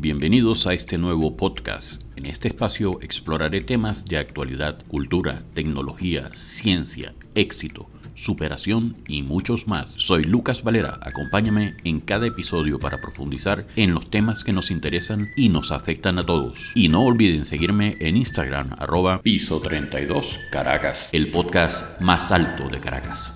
Bienvenidos a este nuevo podcast. En este espacio exploraré temas de actualidad, cultura, tecnología, ciencia, éxito, superación y muchos más. Soy Lucas Valera, acompáñame en cada episodio para profundizar en los temas que nos interesan y nos afectan a todos. Y no olviden seguirme en Instagram arroba piso 32 Caracas, el podcast más alto de Caracas.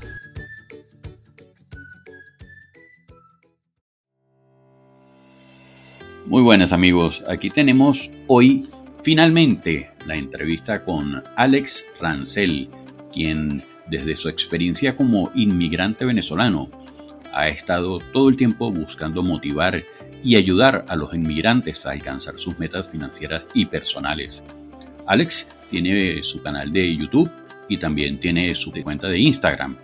Muy buenas amigos, aquí tenemos hoy finalmente la entrevista con Alex Rancel, quien desde su experiencia como inmigrante venezolano ha estado todo el tiempo buscando motivar y ayudar a los inmigrantes a alcanzar sus metas financieras y personales. Alex tiene su canal de YouTube y también tiene su cuenta de Instagram.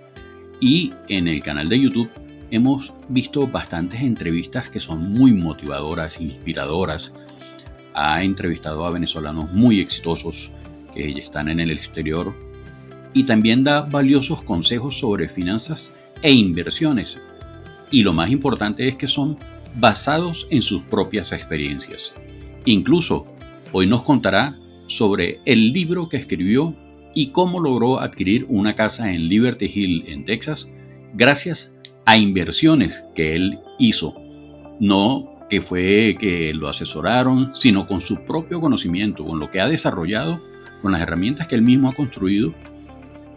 Y en el canal de YouTube hemos visto bastantes entrevistas que son muy motivadoras, inspiradoras. Ha entrevistado a venezolanos muy exitosos que ya están en el exterior y también da valiosos consejos sobre finanzas e inversiones. Y lo más importante es que son basados en sus propias experiencias. Incluso hoy nos contará sobre el libro que escribió y cómo logró adquirir una casa en Liberty Hill, en Texas, gracias a inversiones que él hizo. No que fue que lo asesoraron, sino con su propio conocimiento, con lo que ha desarrollado, con las herramientas que él mismo ha construido,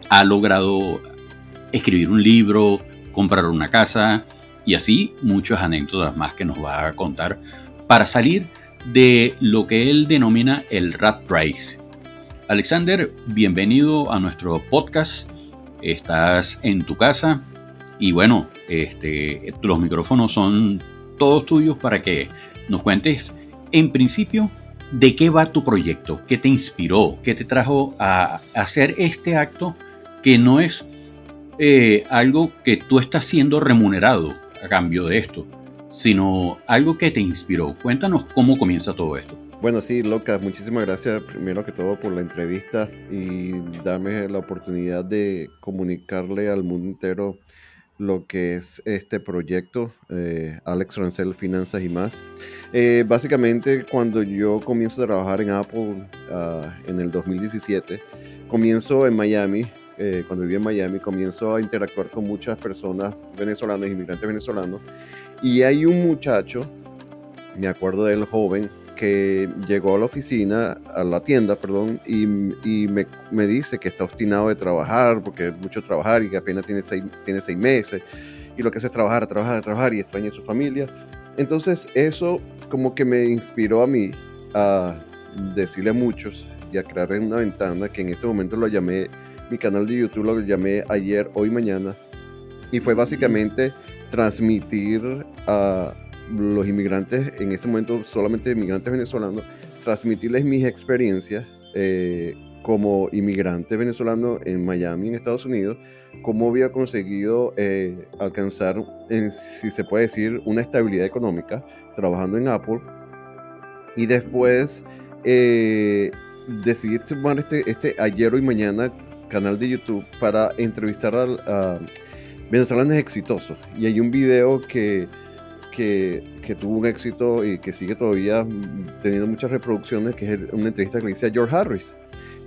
ha logrado escribir un libro, comprar una casa y así muchas anécdotas más que nos va a contar para salir de lo que él denomina el rat race. Alexander, bienvenido a nuestro podcast. Estás en tu casa y bueno, este, los micrófonos son todos tuyos para que nos cuentes en principio de qué va tu proyecto, qué te inspiró, qué te trajo a hacer este acto que no es eh, algo que tú estás siendo remunerado a cambio de esto, sino algo que te inspiró. Cuéntanos cómo comienza todo esto. Bueno, sí, Loca, muchísimas gracias primero que todo por la entrevista y darme la oportunidad de comunicarle al mundo entero lo que es este proyecto, eh, Alex Rancel Finanzas y más. Eh, básicamente, cuando yo comienzo a trabajar en Apple ah, en el 2017, comienzo en Miami, eh, cuando viví en Miami, comienzo a interactuar con muchas personas venezolanas, inmigrantes venezolanos, y hay un muchacho, me acuerdo del joven, que llegó a la oficina, a la tienda, perdón, y, me, dice que está obstinado de trabajar, porque es mucho trabajar y que apenas tiene seis, tiene seis meses, y lo que hace es trabajar, trabajar, trabajar y extraña a su familia. Entonces eso como que me inspiró a mí a decirle a muchos y a crear una ventana que en ese momento lo llamé, mi canal de YouTube lo llamé ayer, hoy, mañana, y fue básicamente transmitir a los inmigrantes, en ese momento solamente inmigrantes venezolanos, transmitirles mis experiencias eh, como inmigrante venezolano en Miami, en Estados Unidos, cómo había conseguido eh, alcanzar, si se puede decir, una estabilidad económica trabajando en Apple. Y después eh, decidí tomar este, este ayer y mañana canal de YouTube para entrevistar a, a venezolanos exitosos. Y hay un video que que, que, tuvo un éxito y que sigue todavía teniendo muchas reproducciones, que es una entrevista que le hice a George Harris,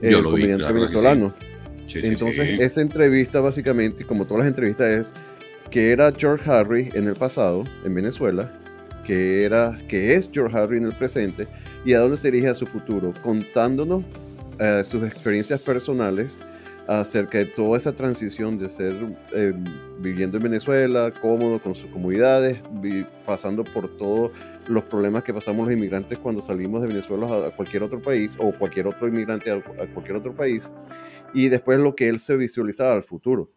el comediante venezolano. Entonces, esa entrevista básicamente, como todas las entrevistas, es que era George Harris en el pasado, en Venezuela, que, era, que es George Harris en el presente, y a dónde se dirige a su futuro, contándonos eh, sus experiencias personales acerca de toda esa transición de ser eh, viviendo en Venezuela, cómodo con sus comunidades, pasando por todos los problemas que pasamos los inmigrantes cuando salimos de Venezuela a, cualquier otro país o cualquier otro inmigrante a, cualquier otro país, y después lo que él se visualizaba al futuro,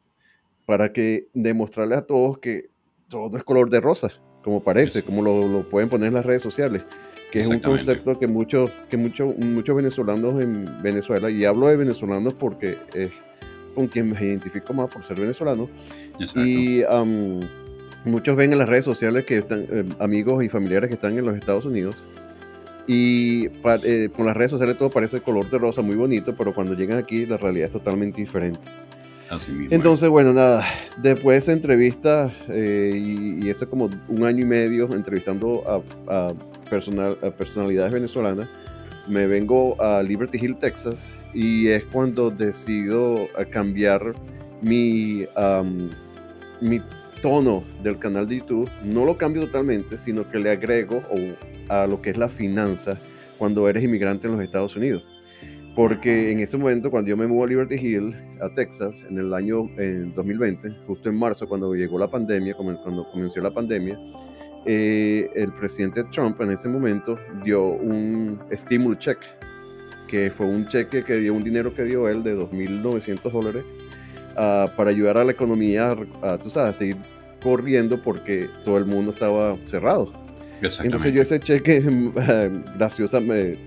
para que demostrarles a todos que todo es color de rosa, como parece, como lo, lo pueden poner en las redes sociales que es un concepto que muchos que muchos muchos venezolanos en Venezuela y hablo de venezolanos porque es con quien me identifico más por ser venezolano y muchos ven en las redes sociales que están eh, amigos y familiares que están en los Estados Unidos y eh, con las redes sociales todo parece color de rosa muy bonito pero cuando llegan aquí la realidad es totalmente diferente. Entonces, bueno, nada, después de esa entrevista, eh, y, y, eso como un año y medio entrevistando a, personal, personalidades venezolanas, me vengo a Liberty Hill, Texas, y es cuando decido cambiar mi, mi tono del canal de YouTube. No lo cambio totalmente, sino que le agrego a lo que es la finanza cuando eres inmigrante en los Estados Unidos. Porque en ese momento, cuando yo me mudo a Liberty Hill, a Texas, en el año en 2020, justo en marzo, cuando llegó la pandemia, cuando comenzó la pandemia, eh, el presidente Trump en ese momento dio un stimulus check, que fue un cheque que dio un dinero que dio él de 2.900 dólares uh, para ayudar a la economía a, tú sabes, a seguir corriendo porque todo el mundo estaba cerrado. Entonces yo ese cheque, graciosamente,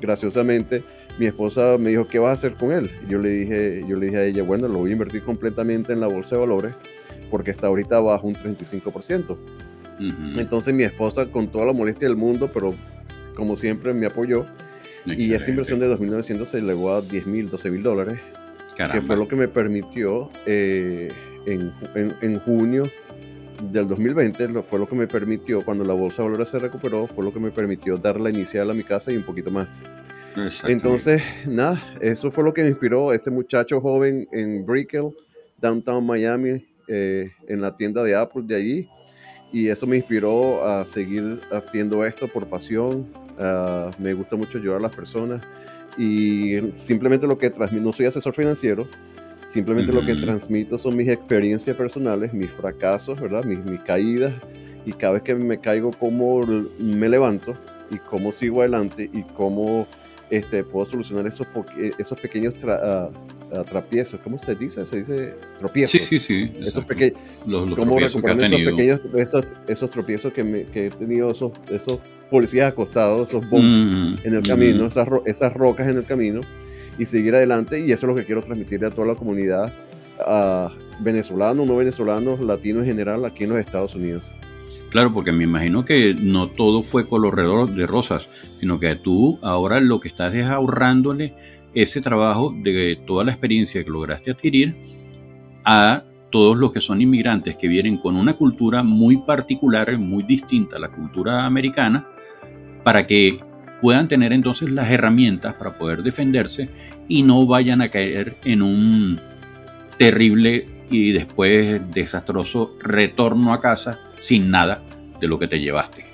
graciosamente mi esposa me dijo, ¿qué vas a hacer con él? yo le dije, yo le dije a ella, bueno, lo voy a invertir completamente en la bolsa de valores porque está ahorita bajo un 35%. Entonces mi esposa, con toda la molestia del mundo, pero como siempre me apoyó, y esa inversión de 2.900 se elevó a 10.000, 12.000 dólares, que fue lo que me permitió eh, en, en, junio del 2020, fue lo que me permitió, cuando la bolsa de valores se recuperó, fue lo que me permitió dar la inicial a mi casa y un poquito más. Entonces, nada, eso fue lo que me inspiró ese muchacho joven en Brickell, downtown Miami, eh, en la tienda de Apple de allí. Y eso me inspiró a seguir haciendo esto por pasión. Ah, me gusta mucho ayudar a las personas. Y simplemente lo que transmito, no soy asesor financiero, simplemente lo que transmito son mis experiencias personales, mis fracasos, ¿verdad? Mis, mis caídas. Y cada vez que me caigo, cómo me levanto y cómo sigo adelante y cómo este, puedo solucionar esos, esos pequeños tra, trapiezos. ¿Cómo se dice? Se dice tropiezos. Sí, sí, sí. Esos pequeños. ¿Cómo recuperar esos pequeños esos, esos tropiezos que, me, que, he tenido, esos, esos policías acostados, esos bombs mm, en el camino, mm. esas, esas rocas en el camino y seguir adelante. Y eso es lo que quiero transmitirle a toda la comunidad uh, venezolano, no venezolanos, latinos en general aquí en los Estados Unidos. Claro, porque me imagino que no todo fue color de rosas, sino que tú ahora lo que estás es ahorrándole ese trabajo de toda la experiencia que lograste adquirir a todos los que son inmigrantes que vienen con una cultura muy particular, muy distinta a la cultura americana, para que puedan tener entonces las herramientas para poder defenderse y no vayan a caer en un terrible y después desastroso retorno a casa sin nada de lo que te llevaste.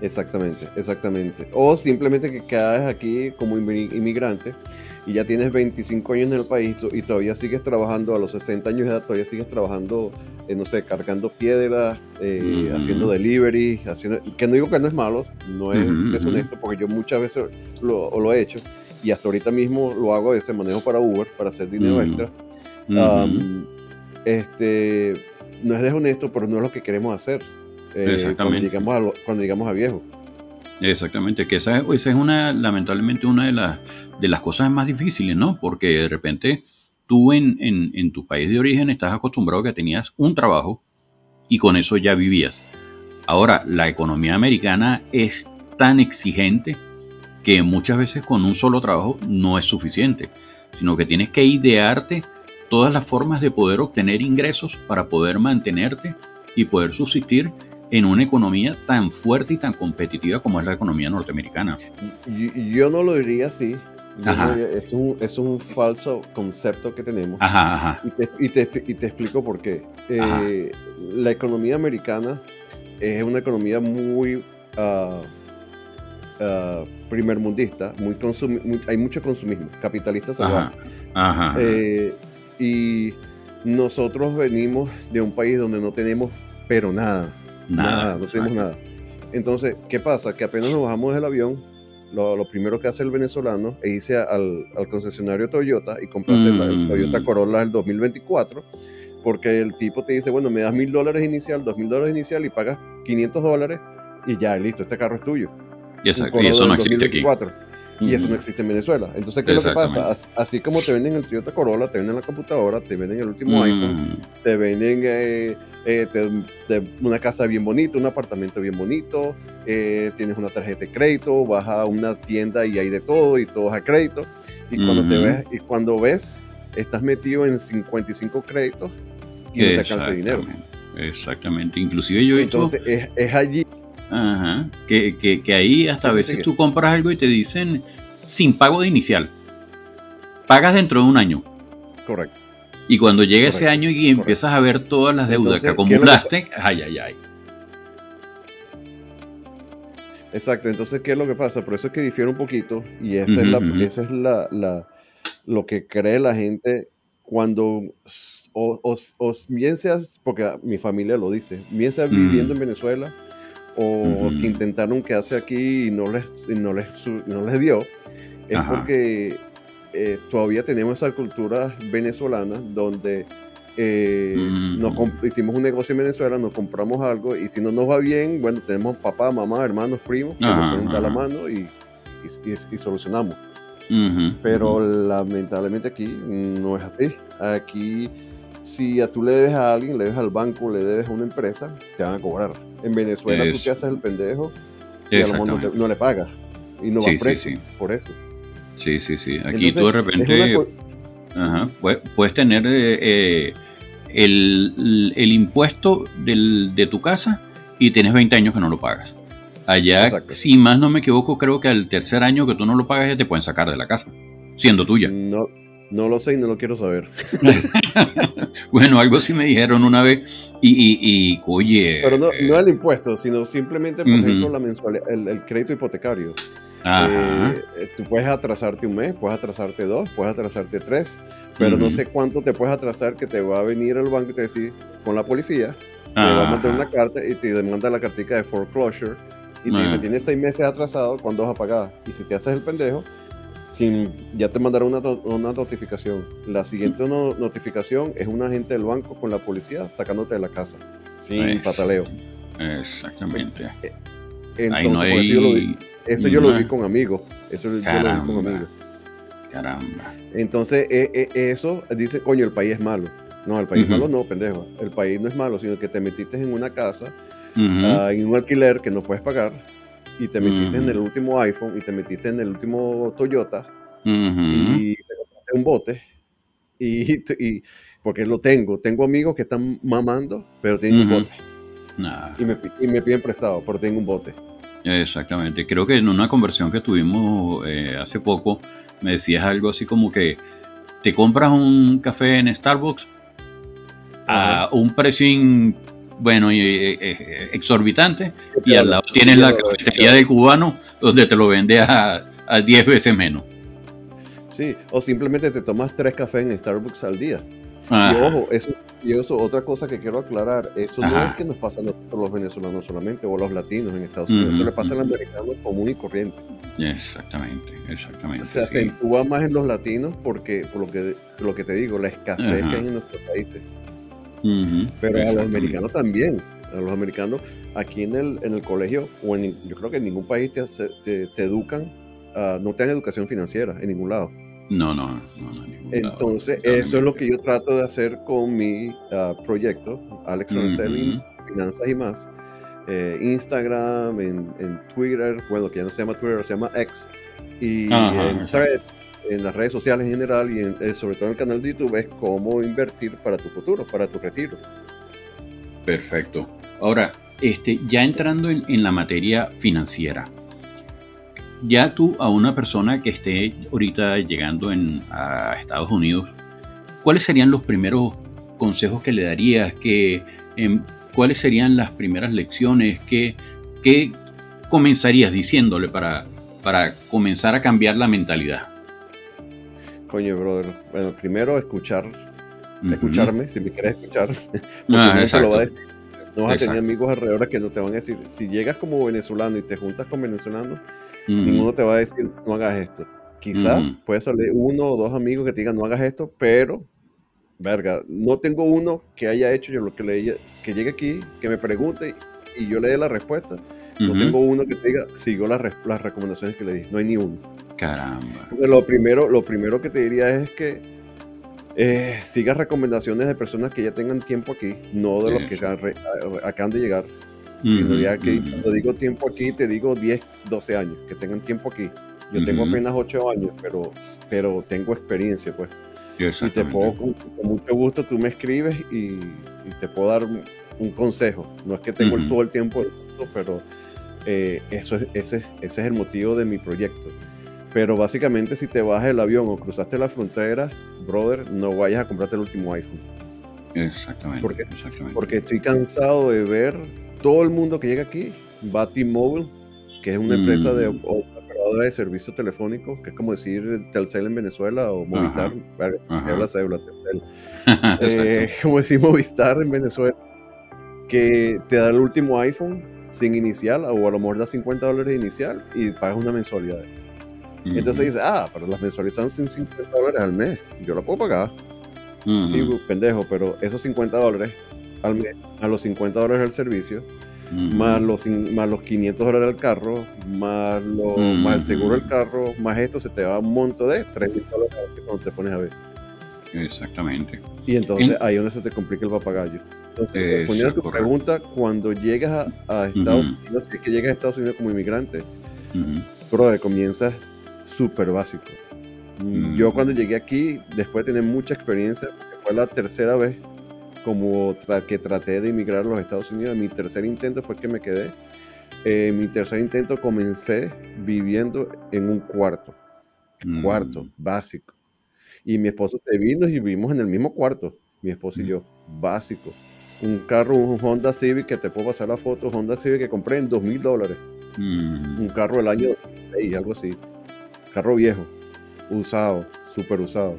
Exactamente, exactamente. O simplemente que quedas aquí como inmigrante y ya tienes 25 años en el país y todavía sigues trabajando a los 60 años de edad, todavía sigues trabajando, eh, no sé, cargando piedras, eh, haciendo delivery, haciendo, que no digo que no es malo, no es deshonesto, porque yo muchas veces lo, lo, he hecho y hasta ahorita mismo lo hago ese manejo para Uber, para hacer dinero extra. este, no es deshonesto, pero no es lo que queremos hacer. Eh, cuando, llegamos a, cuando llegamos a viejo. Exactamente, que esa, esa, es una, lamentablemente, una de las, de las cosas más difíciles, ¿no? Porque de repente tú en, en, en tu país de origen estás acostumbrado a que tenías un trabajo y con eso ya vivías. Ahora, la economía americana es tan exigente que muchas veces con un solo trabajo no es suficiente, sino que tienes que idearte todas las formas de poder obtener ingresos para poder mantenerte y poder subsistir en una economía tan fuerte y tan competitiva como es la economía norteamericana. Yo, no lo diría así. es, un, es un falso concepto que tenemos. Y, te, explico por qué. Eh, la economía americana es una economía muy uh, uh, primermundista, muy, hay mucho consumismo, capitalista salvaje. Eh, y nosotros venimos de un país donde no tenemos pero nada. Nada, no tenemos nada. Entonces, ¿qué pasa? Que apenas nos bajamos del avión, lo, primero que hace el venezolano es irse al, concesionario Toyota y comprarse el mm. Toyota Corolla del 2024, porque el tipo te dice, bueno, me das mil dólares inicial, dos mil dólares inicial y pagas 500 dólares y ya, listo, este carro es tuyo. Y, eso no existe aquí. Y eso no existe en Venezuela. Entonces, ¿qué es lo que pasa? Así como te venden el Toyota Corolla, te venden la computadora, te venden el último iPhone, te venden eh, eh, una casa bien bonita, un apartamento bien bonito, eh, tienes una tarjeta de crédito, vas a una tienda y hay de todo y todo es a crédito. Y cuando, te ves, y cuando ves, estás metido en 55 créditos y no te alcanza dinero. Exactamente. Inclusive yo he Entonces, es, es allí Ajá. Que, que, que ahí hasta a veces tú compras algo y te dicen sin pago de inicial. Pagas dentro de un año. Correcto. Y cuando llega ese año y empiezas a ver todas las deudas que acumulaste, ay, ay, ay. Exacto, entonces, ¿qué es lo que pasa? Por eso es que difiere un poquito y esa es, la, esa es la, la, lo que cree la gente cuando o, bien seas, porque mi familia lo dice, bien seas viviendo en Venezuela o que intentaron quedarse aquí y no les, no les, no les dio, es porque eh, todavía tenemos esa cultura venezolana donde eh, nos hicimos un negocio en Venezuela, nos compramos algo y si no nos va bien, bueno, tenemos papá, mamá, hermanos, primos que nos pueden dar la mano y, y, solucionamos. Pero lamentablemente aquí no es así. Aquí, si a tú le debes a alguien, le debes al banco, le debes a una empresa, te van a cobrar. En Venezuela tú te haces el pendejo y a lo mejor no, le pagas y no va a preso por eso. Sí, sí, sí. Aquí tú de repente puedes, tener eh, eh, el, impuesto de tu casa y tienes 20 años que no lo pagas. Allá, si más no me equivoco, creo que al tercer año que tú no lo pagas ya te pueden sacar de la casa, siendo tuya. No, no lo sé y no lo quiero saber. bueno, algo sí me dijeron una vez y, y, oye... Pero no, no el impuesto, sino simplemente, por ejemplo, la mensualidad, el, crédito hipotecario. Eh, eh, tú puedes atrasarte un mes, puedes atrasarte dos, puedes atrasarte tres, pero no sé cuánto te puedes atrasar que te va a venir el banco y te decir con la policía, te va a mandar una carta y te demanda la cartica de foreclosure y te dice, tienes seis meses atrasado, ¿cuándo vas a pagar? Y si te haces el pendejo, sin, ya te mandarán una, una notificación. La siguiente notificación es un agente del banco con la policía sacándote de la casa, sin pataleo. Exactamente. Eh, entonces, yo lo vi, eso yo lo vi con amigos. Eso yo lo vi con amigos. Caramba. Entonces, eh, eh, eso dice, coño, el país es malo. No, el país es malo no, pendejo. El país no es malo, sino que te metiste en una casa, uh en un alquiler que no puedes pagar, y te metiste en el último iPhone, y te metiste en el último Toyota, y te compraste un bote, y, y, porque lo tengo. Tengo amigos que están mamando, pero tienen un bote. Y, me, y me piden prestado, pero tengo un bote. Exactamente. Creo que en una conversión que tuvimos eh, hace poco, me decías algo así como que te compras un café en Starbucks a un precio bueno y eh, eh, exorbitante y al lado tienes la cafetería del cubano donde te lo vende a, a 10 veces menos. Sí, o simplemente te tomas tres cafés en Starbucks al día. Y ojo, eso, y eso, otra cosa que quiero aclarar, eso no es que nos pasa a nosotros los venezolanos solamente, o los latinos en Estados Unidos, eso le pasa al americano común y corriente. Exactamente, exactamente. Se acentúa más en los latinos porque, por lo que, lo que te digo, la escasez que hay en nuestros países. Pero a los americanos también, a los americanos, aquí en el, en el colegio, o en, yo creo que en ningún país te, te, te educan, uh, no te dan educación financiera, en ningún lado. No, no, no. Entonces, eso es lo que yo trato de hacer con mi ah, proyecto, Alex Rancelli, Finanzas y más. Eh, Instagram, en, Twitter, bueno, que ya no se llama Twitter, se llama X, y en Threads, en las redes sociales en general y eh, sobre todo en el canal de YouTube es cómo invertir para tu futuro, para tu retiro. Perfecto. Ahora, este, ya entrando en la materia financiera, ya tú a una persona que esté ahorita llegando en, a Estados Unidos, ¿cuáles serían los primeros consejos que le darías? Que, em, ¿Cuáles serían las primeras lecciones? ¿Qué, qué comenzarías diciéndole para, para comenzar a cambiar la mentalidad? Coño, brother. Bueno, primero escuchar, escucharme, si me quieres escuchar, porque no lo va a decir. No vas a tener amigos alrededor que no te van a decir. Si llegas como venezolano y te juntas con venezolanos, ninguno te va a decir, no hagas esto. Quizás puede salir uno o dos amigos que te digan, no hagas esto, pero, verga, no tengo uno que haya hecho yo lo que le que llegue aquí, que me pregunte y yo le dé la respuesta. No tengo uno que te diga, siguió las, las recomendaciones que le di. No hay ni uno. Caramba. lo primero, lo primero que te diría es que eh, sigas recomendaciones de personas que ya tengan tiempo aquí, no de los que acaban de llegar sino ya que cuando digo tiempo aquí, te digo 10, 12 años, que tengan tiempo aquí. Yo tengo apenas 8 años, pero, pero tengo experiencia, pues. Y te puedo, con, mucho gusto, tú me escribes y, te puedo dar un, consejo. No es que tengo todo el tiempo, pero Eh, eso es, ese, ese es el motivo de mi proyecto. Pero básicamente si te bajas el avión o cruzaste la frontera, brother, no vayas a comprarte el último iPhone. Exactamente. Porque, exactamente. porque estoy cansado de ver todo el mundo que llega aquí, va T-Mobile, que es una empresa de Mm. operadora de servicios telefónicos, que es como decir Telcel en Venezuela o Movistar, te habla cédula, Telcel. Eh, como decir Movistar en Venezuela, que te da el último iPhone sin inicial, o a lo mejor da 50 dólares de inicial y pagas una mensualidad. Entonces Ujú. dices, ah, pero las mensualidades son 50 dólares al mes, yo la puedo pagar. Sí, pendejo, pero esos 50 dólares al mes, a los 50 dólares del servicio, más los, más los 500 dólares del carro, más, lo, más el seguro del carro, más esto, se te va un monto de 3 mil dólares cuando te pones a ver. Exactamente. Y entonces En- ahí es donde se te complica el papagayo. Entonces, respondiendo a tu correcto. pregunta, cuando llegas a, a Estados. Unidos, si es que llegas a Estados Unidos como inmigrante, brother, comienzas súper básico. Mm, Mm. Yo cuando llegué aquí, después de tener mucha experiencia, fue la tercera vez como tra- que traté de emigrar a los Estados Unidos, mi tercer intento fue que me quedé. Eh, mi tercer intento comencé viviendo en un cuarto, Mm. cuarto básico. Y mi esposa se vino y vivimos en el mismo cuarto, mi esposa y Mm. yo, básico. Un carro, un Honda Civic que te puedo pasar la foto, Honda Civic que compré en dos mil dólares Mm. un carro del año 6, algo así. Carro viejo, usado, súper usado.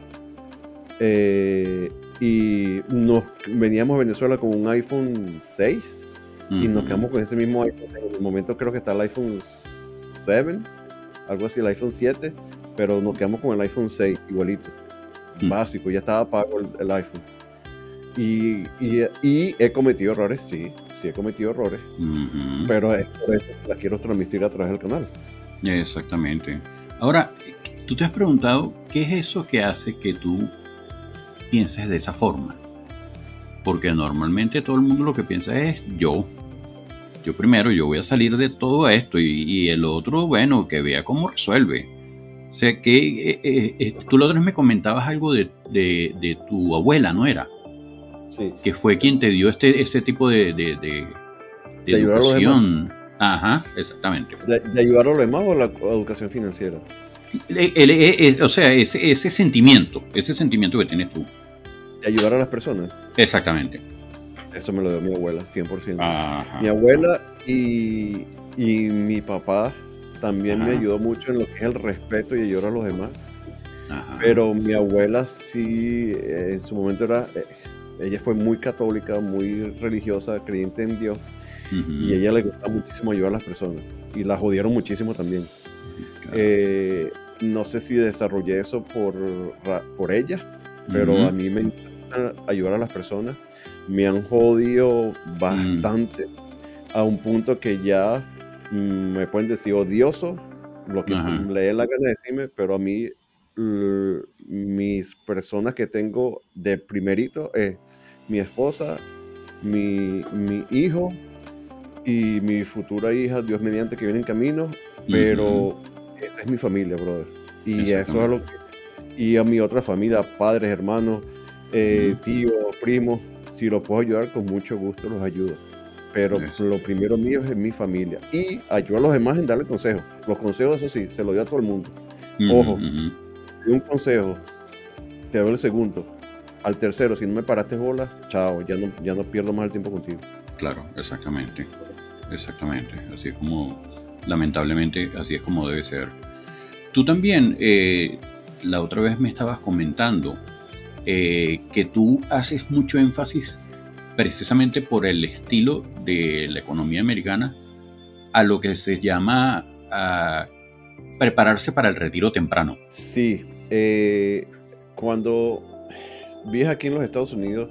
Eh, y nos veníamos a Venezuela con un iPhone 6 y nos quedamos con ese mismo iPhone. En el momento creo que está el iPhone 7, algo así, el iPhone 7, pero nos quedamos con el iPhone 6 igualito. Básico, ya estaba pago el, el iPhone. Y, y- y he cometido errores, sí, sí he cometido errores, pero es por eso que las quiero transmitir a través del canal. Exactamente. Ahora, tú te has preguntado qué es eso que hace que tú pienses de esa forma. Porque normalmente todo el mundo lo que piensa es yo. Yo primero, yo voy a salir de todo esto y, y el otro, bueno, que vea cómo resuelve. O sea, que eh, eh, eh, tú la otra vez me comentabas algo de, de- de tu abuela, ¿no era? Sí. Que fue quien te dio este, ese tipo de, de, de- educación. Ajá, exactamente. ¿De, de ayudar a los demás o la educación financiera? El- el- el- o sea, ese, ese sentimiento, ese sentimiento que tienes tú. De ayudar a las personas. Exactamente. Eso me lo dio mi abuela, 100%. Ajá. Mi abuela y, y mi papá también me ayudó mucho en lo que es el respeto y ayudar a los demás. Ajá. Pero mi abuela sí, eh, en su momento era, eh, ella fue muy católica, muy religiosa, creyente en Dios, Y a ella le gustaba muchísimo ayudar a las personas. Y la jodieron muchísimo también. Claro. Eh, no sé si desarrollé eso por, por ella, pero a mí me encanta ayudar a las personas. Me han jodido bastante a un punto que ya mm, me pueden decir odioso, lo que le dé la gana de decirme, pero a mí mis personas que tengo de primerito es mi esposa, mi, mi hijo y mi futura hija, Dios mediante, que viene en camino, pero esa es mi familia, brother. Y eso es lo que... Y a mi otra familia, padres, hermanos, eh, tíos, primos, si los puedo ayudar, con mucho gusto los ayudo. Pero lo primero mío es mi familia. Y ayudo a los demás en darle consejos. Los consejos, eso sí, se los doy a todo el mundo. Ojo. un consejo, te doy el segundo. Al tercero, si no me paraste bola, chao, ya no, ya no pierdo más el tiempo contigo. Claro, exactamente. Exactamente. Así es como, lamentablemente, así es como debe ser. Tú también, eh, la otra vez me estabas comentando eh, que tú haces mucho énfasis precisamente por el estilo de la economía americana a lo que se llama ah, prepararse para el retiro temprano. Sí, eh, cuando vives aquí en los Estados Unidos,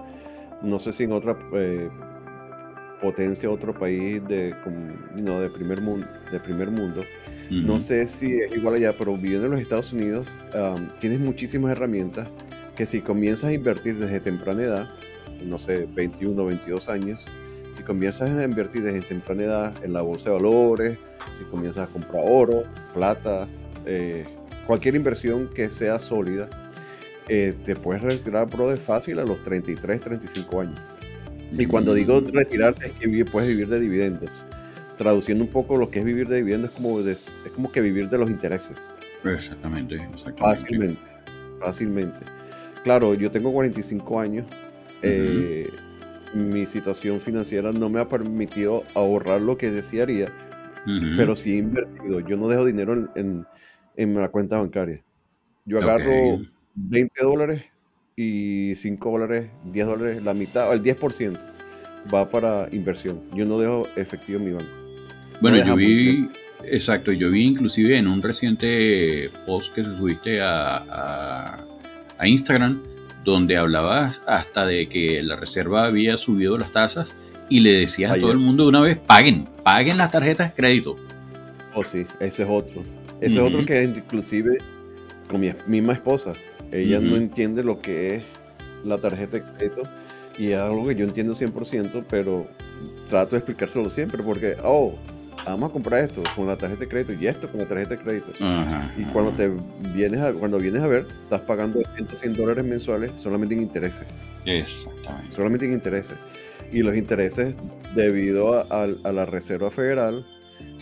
no sé si en otra eh, potencia, otro país de, know, de, primer mundo, de primer mundo, no sé si es igual allá, pero viviendo en los Estados Unidos, um, tienes muchísimas herramientas que si comienzas a invertir desde temprana edad, no sé, 21, 22 años, si comienzas a invertir desde temprana edad en la bolsa de valores, si comienzas a comprar oro, plata, eh, cualquier inversión que sea sólida, eh, te puedes retirar, bro, de fácil a los 33, 35 años. Y cuando digo retirarte es que puedes vivir de dividendos. traduciendo un poco lo que es vivir de dividendos, es como, es como que vivir de los intereses. Exactamente, exactamente. Fácilmente, fácilmente. Claro, yo tengo 45 años. Eh, mi situación financiera no me ha permitido ahorrar lo que desearía, pero sí he invertido. Yo no dejo dinero en, en, la cuenta bancaria. Yo agarro 20 dólares y 5 dólares, 10 dólares, la mitad, el 10% va para inversión. Yo no dejo efectivo en mi banco. Bueno, yo vi, exacto, yo vi inclusive en un reciente post que subiste a, a, Instagram, donde hablabas hasta de que la reserva había subido las tasas y le decías a todo el mundo de una vez, paguen, paguen las tarjetas de crédito. Oh, sí, ese es otro. Ese es otro que inclusive con mi misma esposa, ella no entiende lo que es la tarjeta de crédito y es algo que yo entiendo 100%, pero trato de explicárselo siempre porque, oh, vamos a comprar esto con la tarjeta de crédito y esto con la tarjeta de crédito. y cuando te vienes a, cuando vienes a ver, estás pagando 100 dólares mensuales solamente en intereses. Exactamente. Solamente en intereses. Y los intereses, debido a, la Reserva Federal,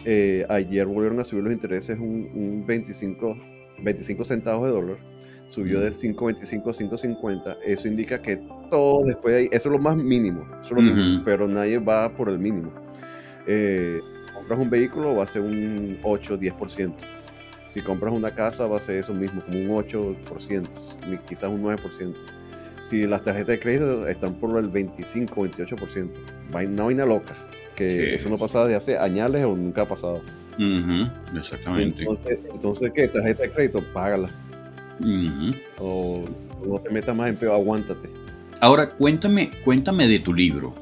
eh, ayer volvieron a subir los intereses un, un 25, 25 centavos de dólar subió de 5.25 a 5.50, eso indica que todo después de ahí, eso es lo más mínimo, eso es lo mínimo pero nadie va por el mínimo. Eh, compras un vehículo va a ser un 8, 10%. Si compras una casa va a ser eso mismo, como un 8%, quizás un 9%. Si las tarjetas de crédito están por el 25, 28%, una vaina loca, que eso no pasa de hace años o nunca ha pasado. Exactamente. Entonces, entonces, ¿qué? Tarjeta de crédito, págala. O no te metas más en peor, aguántate. Ahora, cuéntame, cuéntame de tu libro.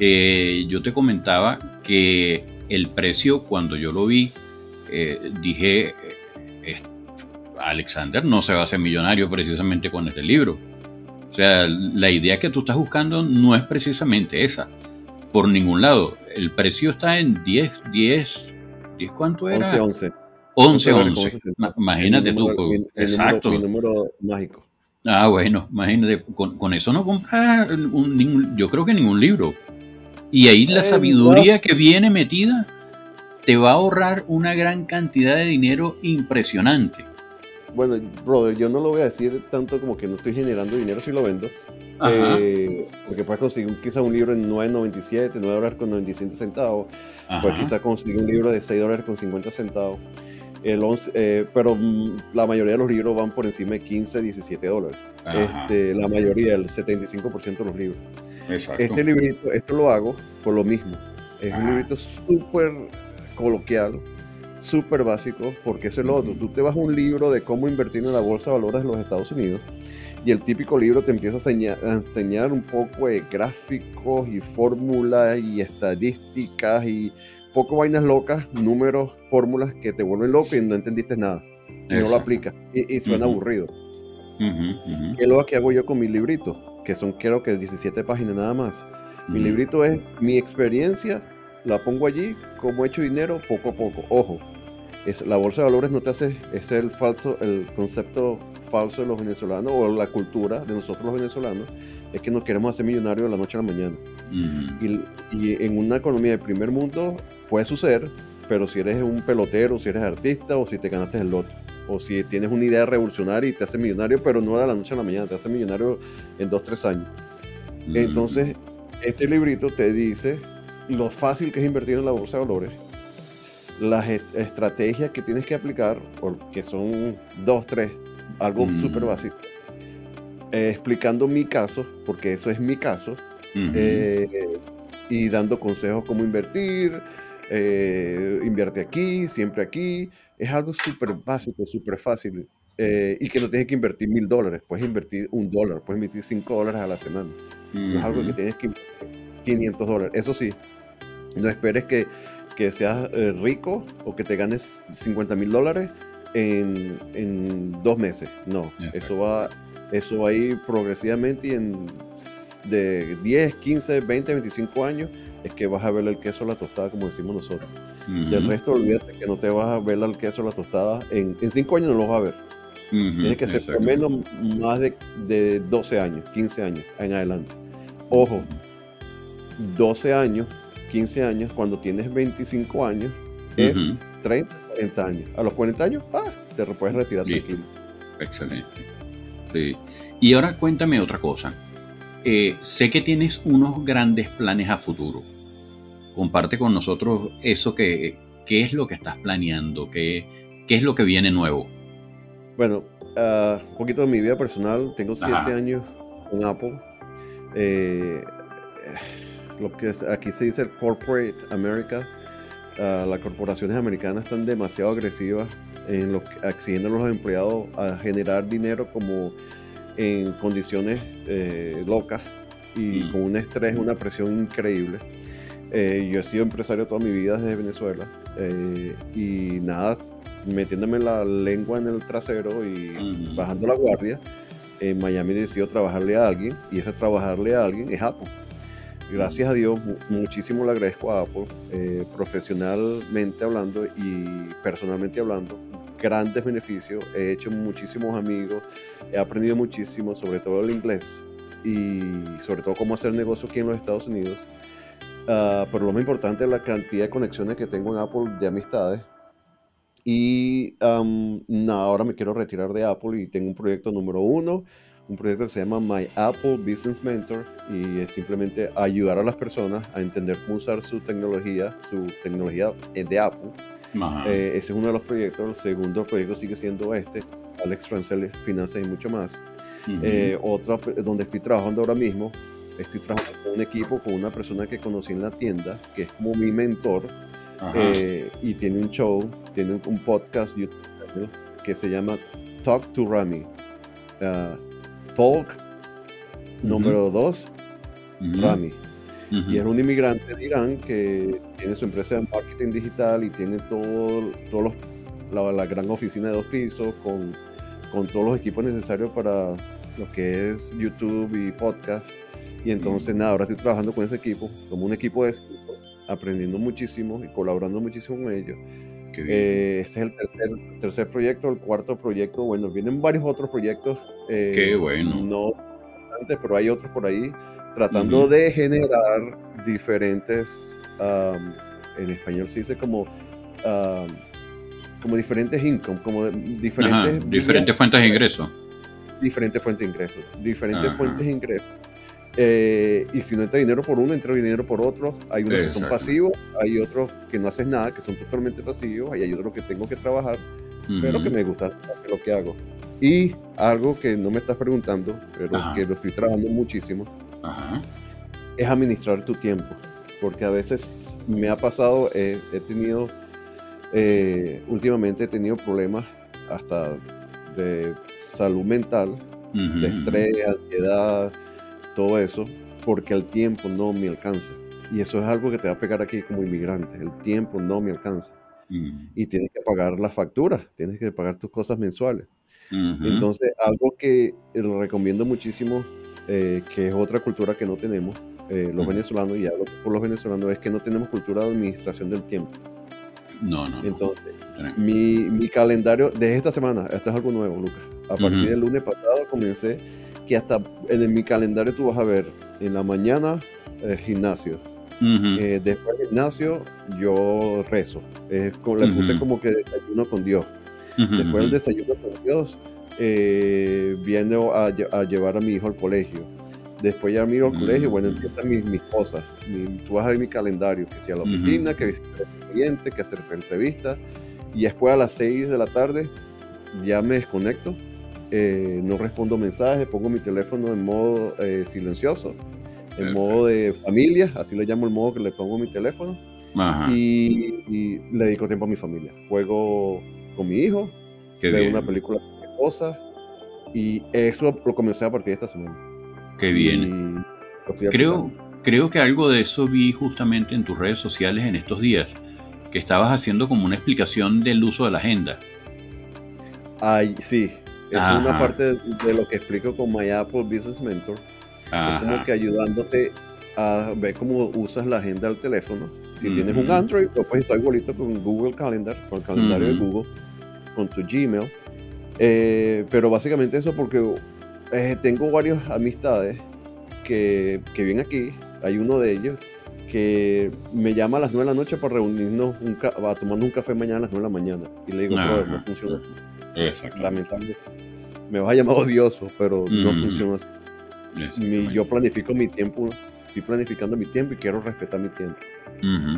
Eh, yo te comentaba que el precio, cuando yo lo vi, eh, dije, eh, Alexander no se va a hacer millonario precisamente con este libro. O sea, la idea que tú estás buscando no es precisamente esa, por ningún lado. El precio está en 10, 10, 10 ¿cuánto era? 11, 11. 11, 11. Imagínate tú. exacto. mi número mágico. Ah, bueno, imagínate, con, eso no compras un, yo creo que ningún libro. Y ahí la eh, sabiduría que viene metida te va a ahorrar una gran cantidad de dinero impresionante. Bueno, brother, yo no lo voy a decir tanto como que no estoy generando dinero si lo vendo. Eh, porque puedes conseguir quizás un libro en 9.97, 9 dólares con 97 centavos. Puedes quizás conseguir un libro de 6 dólares con 50 centavos. El 11, eh, pero mm, la mayoría de los libros van por encima de 15, 17 dólares. Este, la mayoría, el 75% de los libros. Este librito, esto lo hago por lo mismo. Es un librito súper coloquial, súper básico, porque es el otro. Tú te vas a un libro de cómo invertir en la bolsa de valores de los Estados Unidos y el típico libro te empieza a enseñar, un poco de gráficos y fórmulas y estadísticas y poco vainas locas, números, fórmulas que te vuelven loco y no entendiste nada. Y no lo aplicas. Y, suena aburrido. ¿Qué es lo que hago yo con mi librito? Que son creo que 17 páginas nada más. Mi librito es mi experiencia, la pongo allí, como he hecho dinero poco a poco. Ojo, es, la bolsa de valores no te hace, es el falso, el concepto falso de los venezolanos o la cultura de nosotros los venezolanos, es que nos queremos hacer millonarios de la noche a la mañana. y, y, en una economía de primer mundo puede suceder, pero si eres un pelotero, si eres artista o si te ganaste el loto, o si tienes una idea revolucionaria y te hace millonario, pero no de la noche a la mañana, te hace millonario en dos, tres años. Entonces, este librito te dice lo fácil que es invertir en la bolsa de valores, las estrategias que tienes que aplicar, porque son dos, tres, algo súper básico, eh, explicando mi caso, porque eso es mi caso, eh, y dando consejos cómo invertir, eh, invierte aquí, siempre aquí. Es algo súper básico, súper fácil. Eh, y que no tienes que invertir mil dólares, puedes invertir un dólar, puedes invertir cinco dólares a la semana. No es algo que tienes que invertir 500 dólares. Eso sí, no esperes que, que seas eh, rico o que te ganes 50 mil dólares en, en, dos meses. No, eso va, eso va a ir progresivamente y en de 10, 15, 20, 25 años es que vas a ver el queso o la tostada, como decimos nosotros. Del resto, olvídate que no te vas a ver el queso o la tostada. En, en 5 años no lo vas a ver. Tienes que ser por menos más de, de, 12 años, 15 años en adelante. Ojo, 12 años, 15 años, cuando tienes 25 años, es 30, 40 años. A los 40 años, te puedes retirar tranquilo. Excelente. Sí. Y ahora cuéntame otra cosa. Eh, sé que tienes unos grandes planes a futuro. Comparte con nosotros eso que, qué es lo que estás planeando, qué, qué es lo que viene nuevo. Bueno, uh, un poquito de mi vida personal. Tengo siete años con Apple. Eh, lo que aquí se dice el corporate America. Uh, las corporaciones americanas están demasiado agresivas en lo que, exigiendo a los empleados a generar dinero como en condiciones eh, locas y mm. con un estrés, una presión increíble. Eh, yo he sido empresario toda mi vida desde Venezuela eh, y nada, metiéndome la lengua en el trasero y bajando la guardia, en Miami decidido trabajarle a alguien y ese trabajarle a alguien es Apple. Gracias a Dios, muchísimo le agradezco a Apple, profesionalmente hablando y personalmente hablando grandes beneficios, he hecho muchísimos amigos, he aprendido muchísimo, sobre todo el inglés y sobre todo cómo hacer negocio aquí en los Estados Unidos. Uh, pero lo más importante es la cantidad de conexiones que tengo en Apple de amistades. Y ahora me quiero retirar de Apple y tengo un proyecto número uno, un proyecto que se llama My Apple Business Mentor y es simplemente ayudar a las personas a entender cómo usar su tecnología, su tecnología de Apple eh, ese es uno de los proyectos. El segundo proyecto sigue siendo este, Alex Francel Finanzas y mucho más. Eh, otro donde estoy trabajando ahora mismo, estoy trabajando con un equipo, con una persona que conocí en la tienda, que es como mi mentor, eh, y tiene un show, tiene un podcast YouTube que se llama Talk to Rami. Uh, talk número dos, Rami. Y es un inmigrante de Irán que tiene su empresa de marketing digital y tiene todo, todos los, la, gran oficina de dos pisos con, con, todos los equipos necesarios para lo que es YouTube y podcast. Y entonces, nada, ahora estoy trabajando con ese equipo, como un equipo de aprendiendo muchísimo y colaborando muchísimo con ellos. Eh, ese es el tercer, tercer, proyecto, el cuarto proyecto. Bueno, vienen varios otros proyectos. Eh, Qué bueno. No antes, pero hay otros por ahí tratando de generar diferentes, en español se dice como, como diferentes income, como diferentes... diferentes fuentes de ingreso. Diferentes fuentes de ingresos, diferentes fuentes de ingresos. Eh, y si no entra dinero por uno, entra dinero por otro. Hay unos que son pasivos, hay otros que no haces nada, que son totalmente pasivos, y hay otros que tengo que trabajar, pero que me gusta lo que hago. Y algo que no me estás preguntando, pero que lo estoy trabajando muchísimo, es administrar tu tiempo. Porque a veces me ha pasado, he tenido, eh, últimamente he tenido problemas hasta de salud mental, de estrés, ansiedad, todo eso, porque el tiempo no me alcanza. Y eso es algo que te va a pegar aquí como inmigrante. El tiempo no me alcanza. Mm. Y tienes que pagar las facturas, tienes que pagar tus cosas mensuales. Entonces, algo que recomiendo muchísimo eh, que es otra cultura que no tenemos, eh, los venezolanos, y hablo por los venezolanos, es que no tenemos cultura de administración del tiempo. No, no. Entonces, Mi, mi, calendario, desde esta semana, esto es algo nuevo, Lucas. A partir del lunes pasado comencé que hasta en mi calendario tú vas a ver en la mañana eh, gimnasio. después del gimnasio yo rezo. le puse como que desayuno con Dios. Después del desayuno con Dios, eh, viene a, llevar a mi hijo al colegio. Después ya miro al colegio, bueno, mm. empiezan mis, mis cosas. tú vas a ver mi calendario, que sea a la oficina, que visitar al cliente, que hacerte entrevistas. Y después a las 6 de la tarde ya me desconecto, eh, no respondo mensajes, pongo mi teléfono en modo eh, silencioso, en modo de familia, así le llamo el modo que le pongo mi teléfono. Y, y, le dedico tiempo a mi familia. Juego con mi hijo, veo una película cosas. Y eso lo comencé a partir de esta semana. Qué bien. Creo, creo que algo de eso vi justamente en tus redes sociales en estos días, que estabas haciendo como una explicación del uso de la agenda. Ay, sí, es una parte de lo que explico con My Apple Business Mentor. Es como que ayudándote a ver cómo usas la agenda del teléfono. Si tienes un Android, lo puedes usar igualito con Google Calendar, con el calendario de Google, con tu Gmail eh, pero básicamente eso porque eh, tengo varias amistades que, que viven aquí. Hay uno de ellos que me llama a las 9 de la noche para reunirnos un a tomando un café mañana a las 9 de la mañana. Y le digo, brother, no funciona. Lamentablemente. Me vas a llamar odioso, pero no funciona así. yo planifico mi tiempo, estoy planificando mi tiempo y quiero respetar mi tiempo.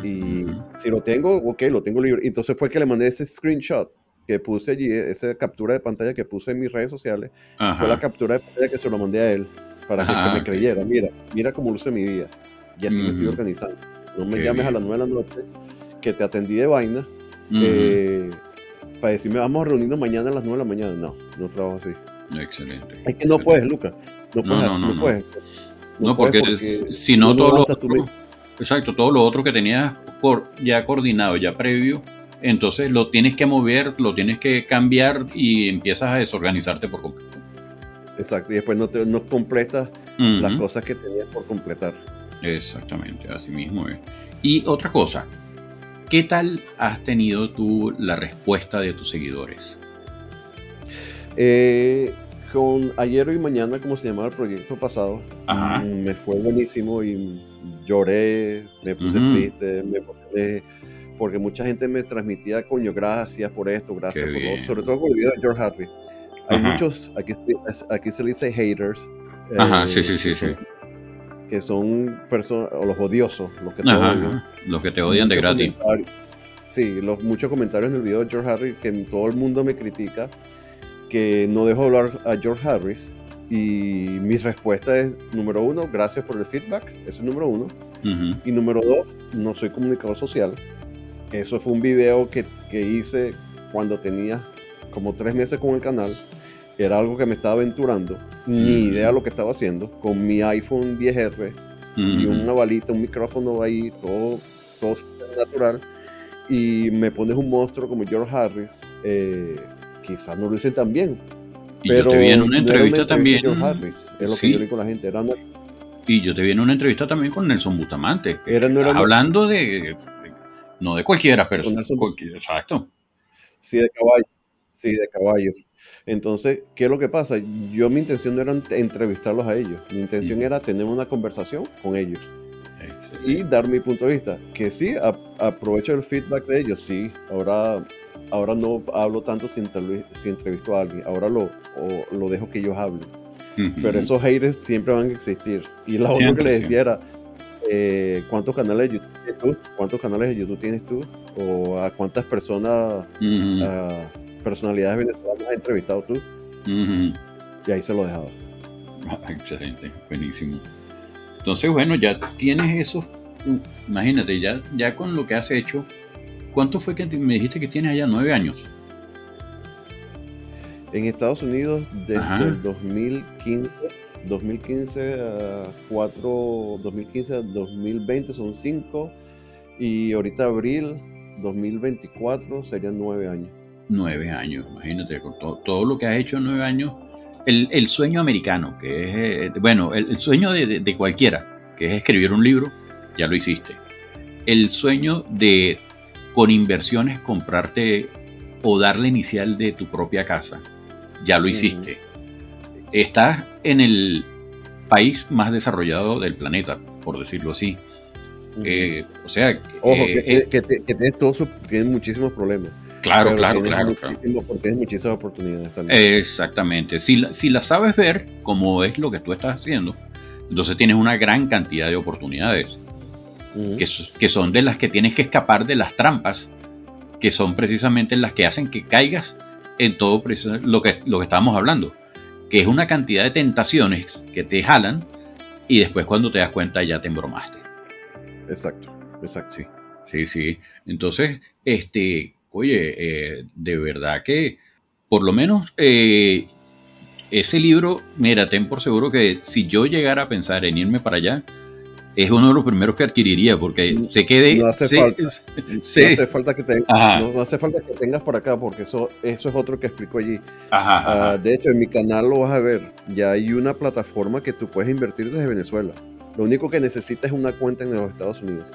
y si lo tengo, ok, lo tengo libre. Entonces fue que le mandé ese screenshot que puse allí, esa captura de pantalla que puse en mis redes sociales, fue la captura de pantalla que se lo mandé a él para que, me creyera. Mira, mira cómo luce mi día. Y así me estoy organizando. No me llames a las 9 de la noche que te atendí de vaina eh, para decirme vamos a reunirnos mañana a las 9 de la mañana. No, no trabajo así. Excelente. Es que no puedes, Lucas. No, puedes, no, puedes. No, porque, si no todo lo otro, exacto, todo lo otro que tenías por, ya coordinado, ya previo, entonces lo tienes que mover, lo tienes que cambiar y empiezas a desorganizarte por completo. Exacto, y después no, te, no completas las cosas que tenías por completar. Exactamente, así mismo es. Y otra cosa, ¿qué tal has tenido tú la respuesta de tus seguidores? Eh, con ayer y mañana, como se llamaba el proyecto pasado, mm, me fue buenísimo y lloré, me puse triste, me puse, porque mucha gente me transmitía coño, gracias por esto, gracias por lo sobre todo con el video de George Harvey. Hay muchos, aquí, aquí se le dice haters. Ajá, sí, sí, sí, sí que son personas, o los odiosos, los que te odian. Los que te odian de gratis. Sí, los, muchos comentarios en el video de George Harris que todo el mundo me critica, que no dejo hablar a George Harris. Y mi respuesta es, número uno, gracias por el feedback, eso es número uno. Y número dos, no soy comunicador social. Eso fue un video que, que hice cuando tenía como tres meses con el canal era algo que me estaba aventurando, ni idea de lo que estaba haciendo, con mi iPhone 10R y una balita, un micrófono ahí, todo, todo natural, y me pones un monstruo como George Harris, eh, quizás no lo hice tan bien. Y pero yo te vi en una entrevista, también. George Harris, es lo que yo digo con la gente. y yo te vi en una entrevista también con Nelson Bustamante. Era, hablando de, no de cualquiera, pero cualquiera, exacto. Sí, de caballo. Sí, de caballo. Entonces, ¿qué es lo que pasa? Yo mi intención no era entrevistarlos a ellos, mi intención era tener una conversación con ellos y dar mi punto de vista. Que sí, aprovecho el feedback de ellos, sí, ahora, ahora no hablo tanto si, si entrevisto a alguien, ahora lo, lo dejo que ellos hablen. Pero esos haters siempre van a existir. Y la otra que les decía era, eh, ¿cuántos canales de YouTube tienes tú? ¿Cuántos canales de YouTube tienes tú? ¿O a cuántas personas personalidades venezolanas has entrevistado tú. Y ahí se lo dejaba. Ah, excelente, buenísimo. Entonces, bueno, ya tienes eso. Imagínate, ya, ya con lo que has hecho, ¿cuánto fue que me dijiste que tienes allá? ¿Nueve años? En Estados Unidos, desde el 2015, 2015 a 4, 2015 a 2020 son cinco, y ahorita abril 2024 serían nueve años. Nueve años, imagínate, con todo, lo que has hecho en nueve años. El, sueño americano, que es, eh, bueno, el, sueño de, cualquiera, que es escribir un libro, ya lo hiciste. El sueño de, con inversiones, comprarte o darle inicial de tu propia casa, ya lo hiciste. Estás en el país más desarrollado del planeta, por decirlo así. Eh, o sea, Ojo, eh, que, que, muchísimos problemas. Claro, claro, claro, Tienes muchísimas oportunidades también. Exactamente. Si la, si la sabes ver, como es lo que tú estás haciendo, entonces tienes una gran cantidad de oportunidades. que, que, son de las que tienes que escapar de las trampas, que son precisamente las que hacen que caigas en todo lo que, lo que estábamos hablando. Que es una cantidad de tentaciones que te jalan y después cuando te das cuenta ya te embromaste. Exacto, exacto. Sí, sí, sí. Entonces, este, oye, eh, de verdad que por lo menos eh, ese libro, mira, ten por seguro que si yo llegara a pensar en irme para allá, es uno de los primeros que adquiriría, porque se quede. No hace falta. no, hace falta que no, hace falta que tengas por acá, porque eso, eso es otro que explico allí. Ah, de hecho, en mi canal lo vas a ver. Ya hay una plataforma que tú puedes invertir desde Venezuela. Lo único que necesitas es una cuenta en los Estados Unidos.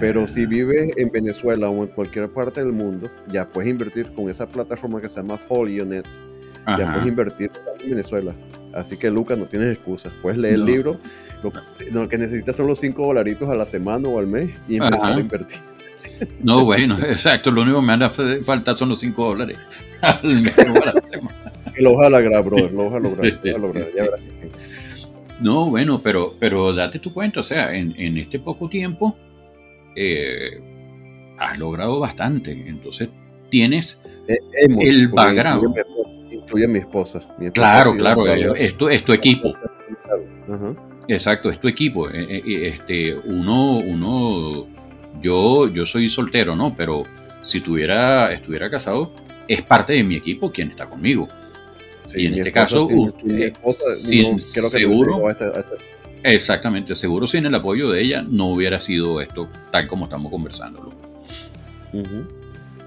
Pero si vives en Venezuela o en cualquier parte del mundo, ya puedes invertir con esa plataforma que se llama FolioNet. Ya puedes invertir en Venezuela. Así que Lucas, no tienes excusas. Puedes leer el libro. Lo, que necesitas son los 5 dolaritos a la semana o al mes y empezar a invertir. No, bueno, exacto. Lo único que me hace falta son los 5 dólares al mes Lo vas a lograr, brother. Lo vas a lograr. Lo vas a lograr. Ya verás. No, bueno, pero, pero date tu cuenta. O sea, en, en este poco tiempo eh, has logrado bastante. Entonces tienes eh, el background. Incluye, a mi esposa. claro, claro, es tu, equipo. Exacto, es tu equipo. Eh, este, uno, uno, yo, yo soy soltero, ¿no? Pero si tuviera, estuviera casado, es parte de mi equipo quien está conmigo. y en este caso, seguro, exactamente, seguro sin el apoyo de ella no hubiera sido esto tal como estamos conversándolo.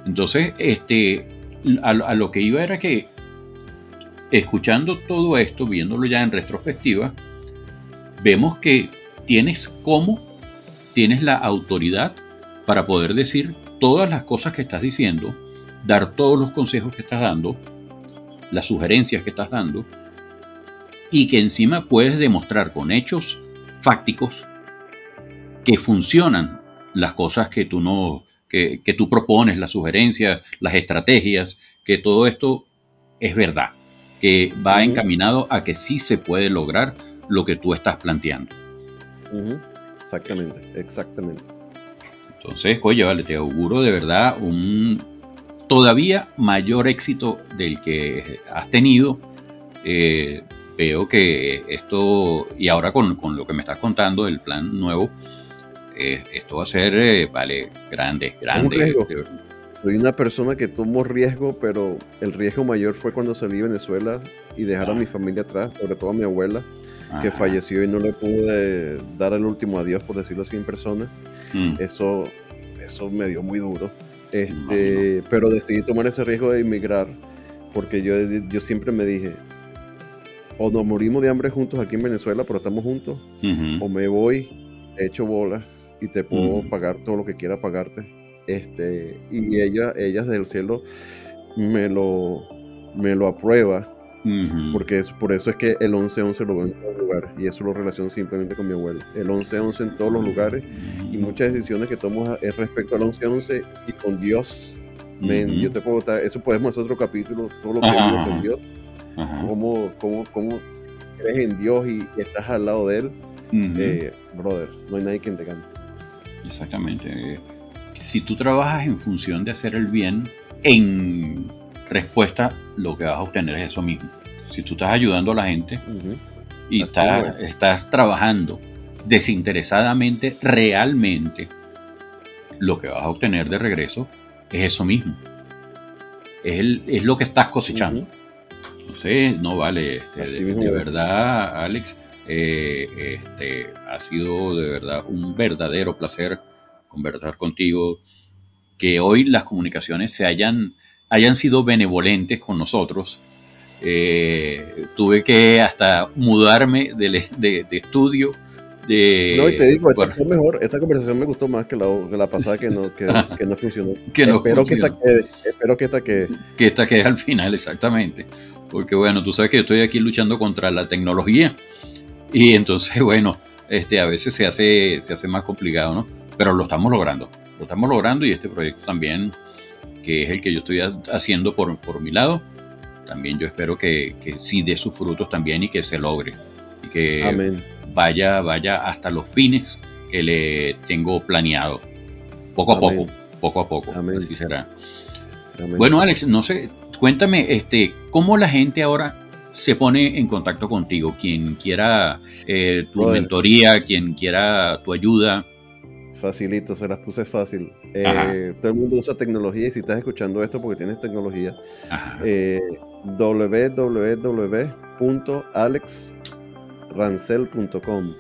Entonces, este, a, lo que iba era que, escuchando todo esto, viéndolo ya en retrospectiva, vemos que tienes cómo, tienes la autoridad para poder decir todas las cosas que estás diciendo, dar todos los consejos que estás dando, las sugerencias que estás dando, y que encima puedes demostrar con hechos fácticos que funcionan las cosas que tú no que, tú propones, las sugerencias, las estrategias, que todo esto es verdad, que va encaminado a que sí se puede lograr lo que tú estás planteando. Exactamente, exactamente. Entonces, oye, vale, te auguro de verdad un todavía mayor éxito del que has tenido. Eh, veo que esto, y ahora con, con, lo que me estás contando, el plan nuevo, eh, esto va a ser, eh, vale, grande, grande. Soy una persona que tomó riesgo, pero el riesgo mayor fue cuando salí de Venezuela y dejar a ah. mi familia atrás, sobre todo a mi abuela, que falleció y no le pude dar el último adiós, por decirlo así, en persona. Mm. Eso, eso me dio muy duro. Este, pero decidí tomar ese riesgo de emigrar porque yo, yo siempre me dije, o nos morimos de hambre juntos aquí en Venezuela, pero estamos juntos, o me voy he hecho bolas y te puedo pagar todo lo que quiera pagarte. Este, y ella, ellas del cielo me lo, me lo aprueba. Porque es, por eso es que el 11-11 lo veo en todos los lugares. Y eso lo relaciono simplemente con mi abuela. El 11-11 en todos los lugares. Y muchas decisiones que tomo es respecto al 11-11 y con Dios. yo te puedo eso podemos hacer otro capítulo, todo lo que con Dios. Cómo, cómo, cómo crees en Dios y estás al lado de Él eh, brother, no hay nadie quien te gane. Exactamente. Si tú trabajas en función de hacer el bien, en respuesta lo que vas a obtener es eso mismo. Si tú estás ayudando a la gente y estás, estás trabajando desinteresadamente, realmente, lo que vas a obtener de regreso es eso mismo. Es, es lo que estás cosechando. No sé, no vale. Este, de, verdad, Alex, eh, este, ha sido de verdad un verdadero placer conversar contigo, que hoy las comunicaciones se hayan, hayan sido benevolentes con nosotros. Eh, tuve que hasta mudarme de, estudio. De, no, y te digo, esta mejor. Esta conversación me gustó más que la, la pasada que no, que, no funcionó. espero, Que esta quede, espero que esta quede. Que esta quede al final, exactamente. Porque bueno, tú sabes que yo estoy aquí luchando contra la tecnología y entonces, bueno, este, a veces se hace, se hace más complicado, ¿no? Pero lo estamos logrando, lo estamos logrando y este proyecto también, que es el que yo estoy haciendo por, por mi lado, también yo espero que, que sí dé sus frutos también y que se logre. Y que vaya, vaya hasta los fines que le tengo planeado. Poco a poco, poco a poco. Así será. Bueno, Alex, no sé, cuéntame, este, ¿cómo la gente ahora se pone en contacto contigo? Quien quiera eh, tu mentoría, quien quiera tu ayuda. Facilito, se las puse fácil. Eh, todo el mundo usa tecnología y si estás escuchando esto porque tienes tecnología, eh, www.alexrancel.com.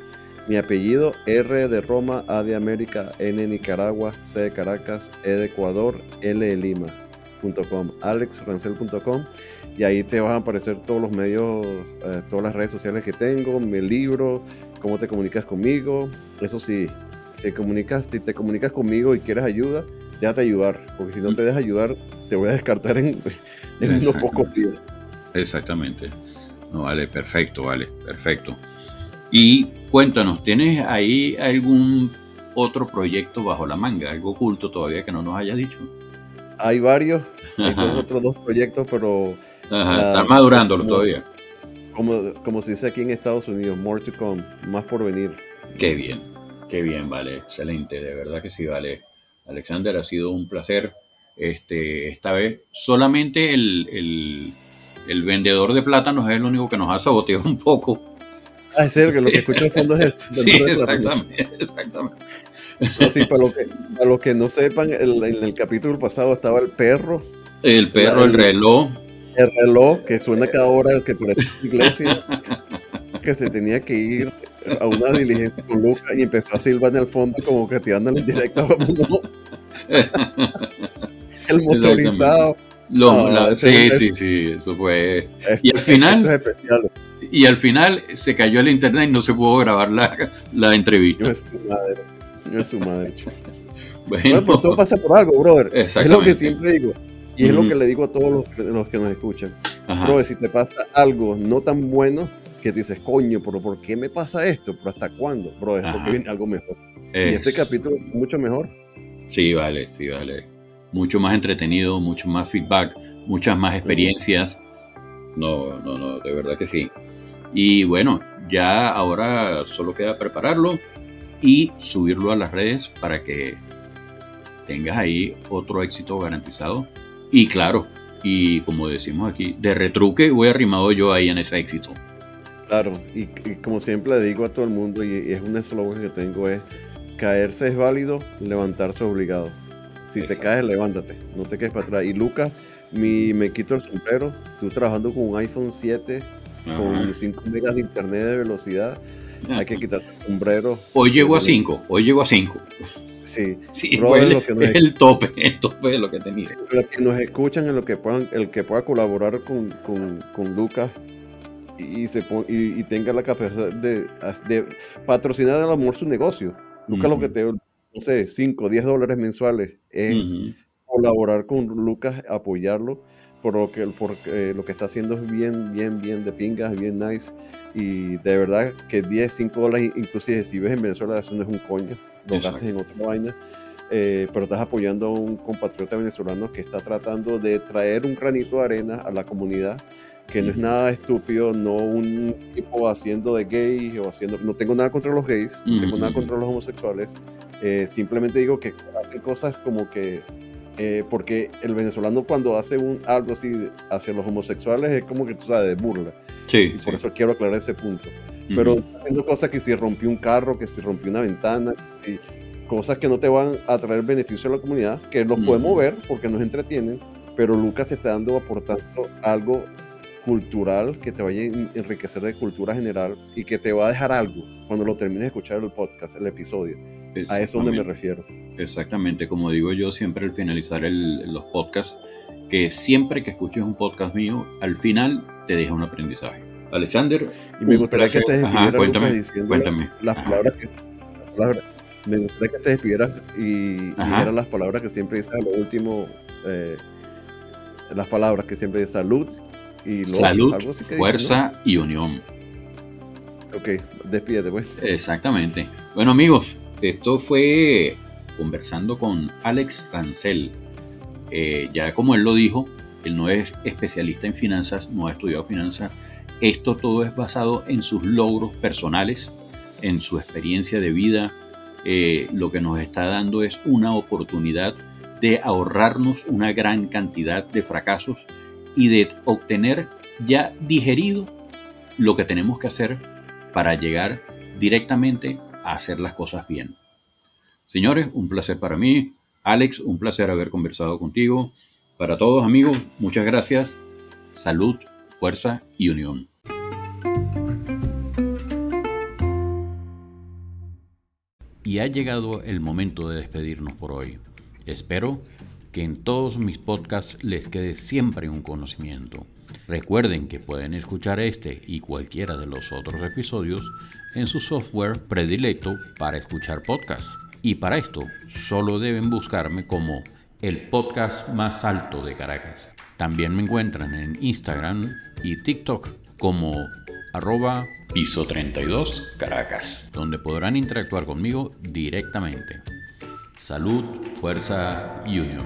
Mi apellido R de Roma, A de América, N de Nicaragua, C de Caracas, E de Ecuador, L de Lima.com, alexrancel.com y ahí te van a aparecer todos los medios, eh, todas las redes sociales que tengo, mi libro, cómo te comunicas conmigo. Eso sí, si, comunicas, si te comunicas conmigo y quieres ayuda, déjate ayudar, porque si no te dejas ayudar, te voy a descartar en, unos pocos días. Exactamente. No, vale, perfecto, vale, perfecto. Y cuéntanos, ¿tienes ahí algún otro proyecto bajo la manga, algo oculto todavía que no nos hayas dicho? Hay varios, hay otros dos proyectos, pero... Ajá, están madurándolo todavía. Como, como se dice aquí en Estados Unidos, more to come, más por venir. Qué bien, qué bien, vale, excelente, de verdad que sí, vale. Alexander, ha sido un placer. Este, esta vez solamente el, el, vendedor de plátanos es el único que nos ha saboteado un poco. Ah, es cierto, que lo que escucho de fondo es Sí, exactamente, exactamente. No, sí, para los que, para que no sepan, en el capítulo pasado estaba el perro. El perro, el, reloj. El reloj, que suena cada hora que parece iglesia, que se tenía que ir a una diligencia con Luca y empezó a silbar en el fondo como que tirándole en directo el motorizado. sí, sí, sí, eso fue. y al final. Y al final se cayó el internet y no se pudo grabar la, la entrevista. No es madre. Es su madre. Bueno, pero todo pasa por algo, brother. Es lo que siempre digo. Y es lo que le digo a todos los, que nos escuchan. Brother, si te pasa algo no tan bueno, que dices, coño, pero ¿por qué me pasa esto? ¿Pero hasta cuándo? Bro, es porque viene algo mejor. Y este capítulo mucho mejor. Sí, vale, sí, vale. Mucho más entretenido, mucho más feedback, muchas más experiencias. No, no, no, de verdad que sí. Y bueno, ya ahora solo queda prepararlo y subirlo a las redes para que tengas ahí otro éxito garantizado. Y claro, y como decimos aquí, de retruque voy arrimado yo ahí en ese éxito. Claro, y, como siempre le digo a todo el mundo, y, es un eslogan que tengo, es caerse es válido, levantarse es obligado. Si te caes, levántate, no te quedes para atrás. Y Lucas, mi, me quito el sombrero, tú trabajando con un iPhone 7, con 5 megas de internet de velocidad, hay que quitar el sombrero. Hoy llego a 5, hoy llego a 5. Sí, sí es el tope, el tope de lo que tenía. los que nos escuchan, en lo que puedan, el que pueda colaborar con, con, con Lucas, y, se y, tenga la capacidad de, de patrocinar al amor su negocio. Lucas lo que te, no sé, 5, 10 dólares mensuales es colaborar con Lucas, apoyarlo, por lo que, por, lo que está haciendo es bien, bien, bien de pingas, bien nice. Y de verdad que 10, 5 dólares, inclusive si ves en Venezuela, eso no es un coño, lo gastas en otra vaina. Eh, pero estás apoyando a un compatriota venezolano que está tratando de traer un granito de arena a la comunidad que no es nada estúpido, no un tipo haciendo de gay o haciendo, no tengo nada contra los gays, no tengo nada contra los homosexuales, eh, simplemente digo que hacen cosas como que, eh, porque el venezolano cuando hace un, algo así hacia los homosexuales es como que tú sabes, de burla. Sí. por eso quiero aclarar ese punto. Pero haciendo cosas que si rompió un carro, que si rompió una ventana, si, cosas que no te van a traer beneficio a la comunidad, que los podemos ver porque nos entretienen, pero Lucas te está dando, aportando algo cultural que te vaya a enriquecer de cultura general y que te va a dejar algo cuando lo termines de escuchar el podcast, el episodio. A eso es donde me refiero. Exactamente, como digo yo siempre al finalizar el, los podcasts, que siempre que escuches un podcast mío, al final te deja un aprendizaje. Alexander, y me gustaría que te despidieras cuéntame, diciendo cuéntame. las palabras que me gustaría que te despidieras y dijeras las palabras que siempre dices a lo último, eh, las palabras que siempre dices salud, Salud, fuerza y unión. Ok, despídete pues. Exactamente. Bueno amigos, esto fue conversando con Alex Rancel. Eh, ya como él lo dijo, él no es especialista en finanzas, no ha estudiado finanzas. Esto todo es basado en sus logros personales, en su experiencia de vida. Eh, lo que nos está dando es una oportunidad de ahorrarnos una gran cantidad de fracasos y de obtener ya digerido lo que tenemos que hacer para llegar directamente a hacer las cosas bien. Señores, un placer para mí. Alex, un placer haber conversado contigo. Para todos amigos, muchas gracias. Salud, fuerza y unión. Y ha llegado el momento de despedirnos por hoy. Espero que en todos mis podcasts les quede siempre un conocimiento. Recuerden que pueden escuchar este y cualquiera de los otros episodios en su software predilecto para escuchar podcasts. Y para esto solo deben buscarme como el podcast más alto de Caracas. También me encuentran en Instagram y TikTok como arroba piso 32 Caracas, donde podrán interactuar conmigo directamente. Salud, fuerza y unión.